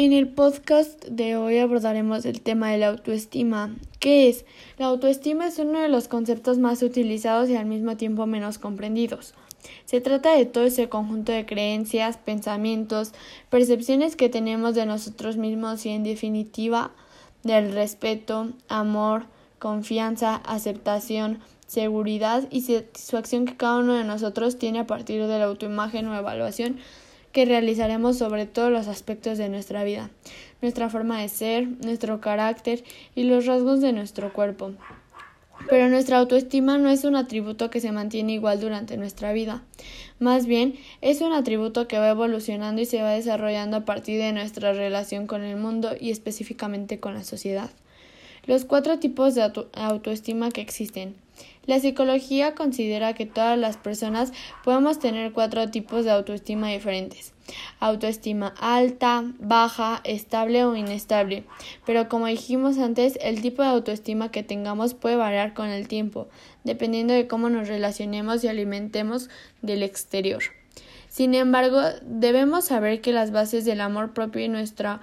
En el podcast de hoy abordaremos el tema de la autoestima. ¿Qué es? La autoestima es uno de los conceptos más utilizados y al mismo tiempo menos comprendidos. Se trata de todo ese conjunto de creencias, pensamientos, percepciones que tenemos de nosotros mismos y en definitiva del respeto, amor, confianza, aceptación, seguridad y satisfacción que cada uno de nosotros tiene a partir de la autoimagen o evaluación que realizaremos sobre todos los aspectos de nuestra vida, nuestra forma de ser, nuestro carácter y los rasgos de nuestro cuerpo. Pero nuestra autoestima no es un atributo que se mantiene igual durante nuestra vida. Más bien, es un atributo que va evolucionando y se va desarrollando a partir de nuestra relación con el mundo y específicamente con la sociedad. Los cuatro tipos de autoestima que existen. La psicología considera que todas las personas podemos tener cuatro tipos de autoestima diferentes. Autoestima alta, baja, estable o inestable. Pero como dijimos antes, el tipo de autoestima que tengamos puede variar con el tiempo, dependiendo de cómo nos relacionemos y alimentemos del exterior. Sin embargo, debemos saber que las bases del amor propio y nuestra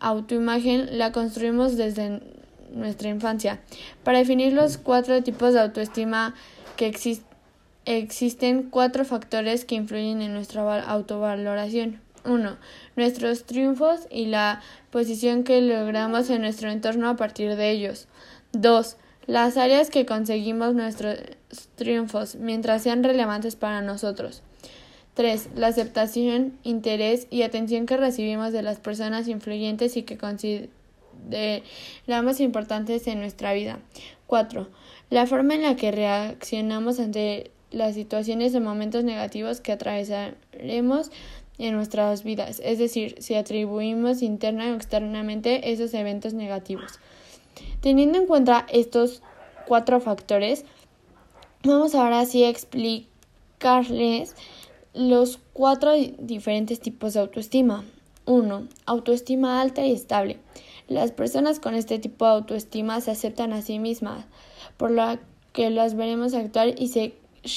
autoimagen la construimos desde nuestra infancia. Para definir los cuatro tipos de autoestima que existen, existen cuatro factores que influyen en nuestra autovaloración. 1. Nuestros triunfos y la posición que logramos en nuestro entorno a partir de ellos. 2. Las áreas que conseguimos nuestros triunfos mientras sean relevantes para nosotros. 3. La aceptación, interés y atención que recibimos de las personas influyentes y que de las más importantes en nuestra vida. 4. La forma en la que reaccionamos ante las situaciones o momentos negativos que atravesaremos en nuestras vidas, es decir, si atribuimos interna o externamente esos eventos negativos. Teniendo en cuenta estos cuatro factores, vamos ahora sí a explicarles los cuatro diferentes tipos de autoestima. 1. Autoestima alta y estable. Las personas con este tipo de autoestima se aceptan a sí mismas, por lo que las veremos actuar y se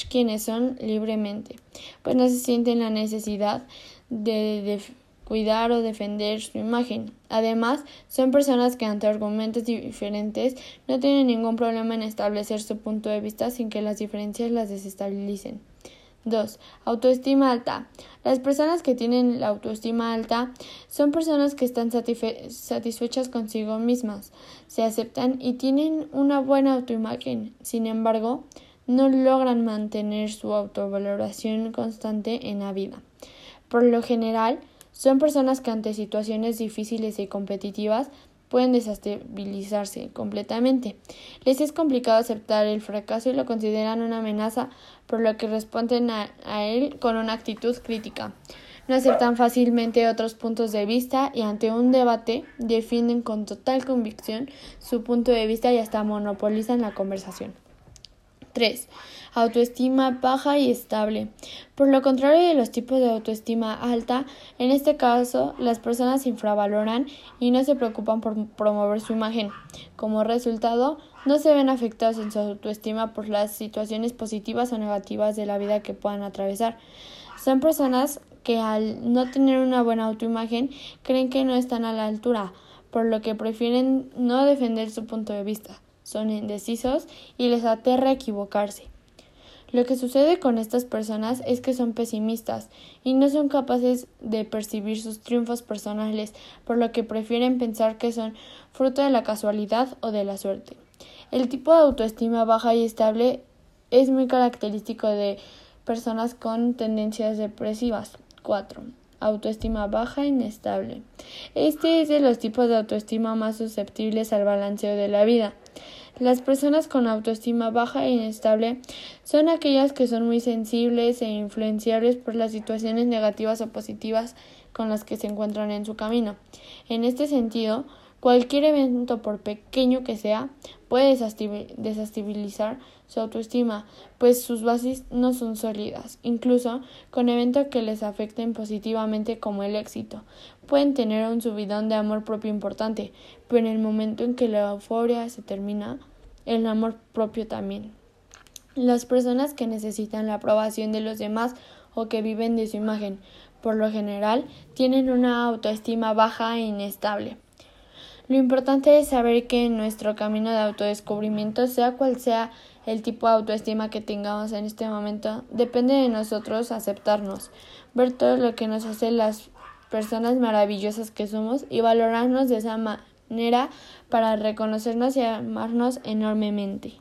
quienes son libremente, pues no se sienten la necesidad de, cuidar o defender su imagen. Además, son personas que ante argumentos diferentes no tienen ningún problema en establecer su punto de vista sin que las diferencias las desestabilicen. 2. Autoestima alta. Las personas que tienen la autoestima alta son personas que están satisfechas consigo mismas, se aceptan y tienen una buena autoimagen. Sin embargo, no logran mantener su autovaloración constante en la vida. Por lo general, son personas que ante situaciones difíciles y competitivas pueden desestabilizarse completamente. Les es complicado aceptar el fracaso y lo consideran una amenaza, por lo que responden a, él con una actitud crítica. No aceptan fácilmente otros puntos de vista y ante un debate defienden con total convicción su punto de vista y hasta monopolizan la conversación. 3. Autoestima baja y estable. Por lo contrario de los tipos de autoestima alta, en este caso las personas infravaloran y no se preocupan por promover su imagen. Como resultado, no se ven afectados en su autoestima por las situaciones positivas o negativas de la vida que puedan atravesar. Son personas que al no tener una buena autoimagen creen que no están a la altura, por lo que prefieren no defender su punto de vista son indecisos y les aterra equivocarse. Lo que sucede con estas personas es que son pesimistas y no son capaces de percibir sus triunfos personales, por lo que prefieren pensar que son fruto de la casualidad o de la suerte. El tipo de autoestima baja y estable es muy característico de personas con tendencias depresivas. 4. Autoestima baja e inestable. Este es de los tipos de autoestima más susceptibles al balanceo de la vida. Las personas con autoestima baja e inestable son aquellas que son muy sensibles e influenciables por las situaciones negativas o positivas con las que se encuentran en su camino. En este sentido, cualquier evento, por pequeño que sea, puede desestabilizar su autoestima, pues sus bases no son sólidas. Incluso con eventos que les afecten positivamente como el éxito, pueden tener un subidón de amor propio importante, pero en el momento en que la euforia se termina, el amor propio también. Las personas que necesitan la aprobación de los demás o que viven de su imagen por lo general, tienen una autoestima baja e inestable. Lo importante es saber que en nuestro camino de autodescubrimiento, sea cual sea el tipo de autoestima que tengamos en este momento, depende de nosotros aceptarnos, ver todo lo que nos hace las personas maravillosas que somos y valorarnos de esa manera para reconocernos y amarnos enormemente.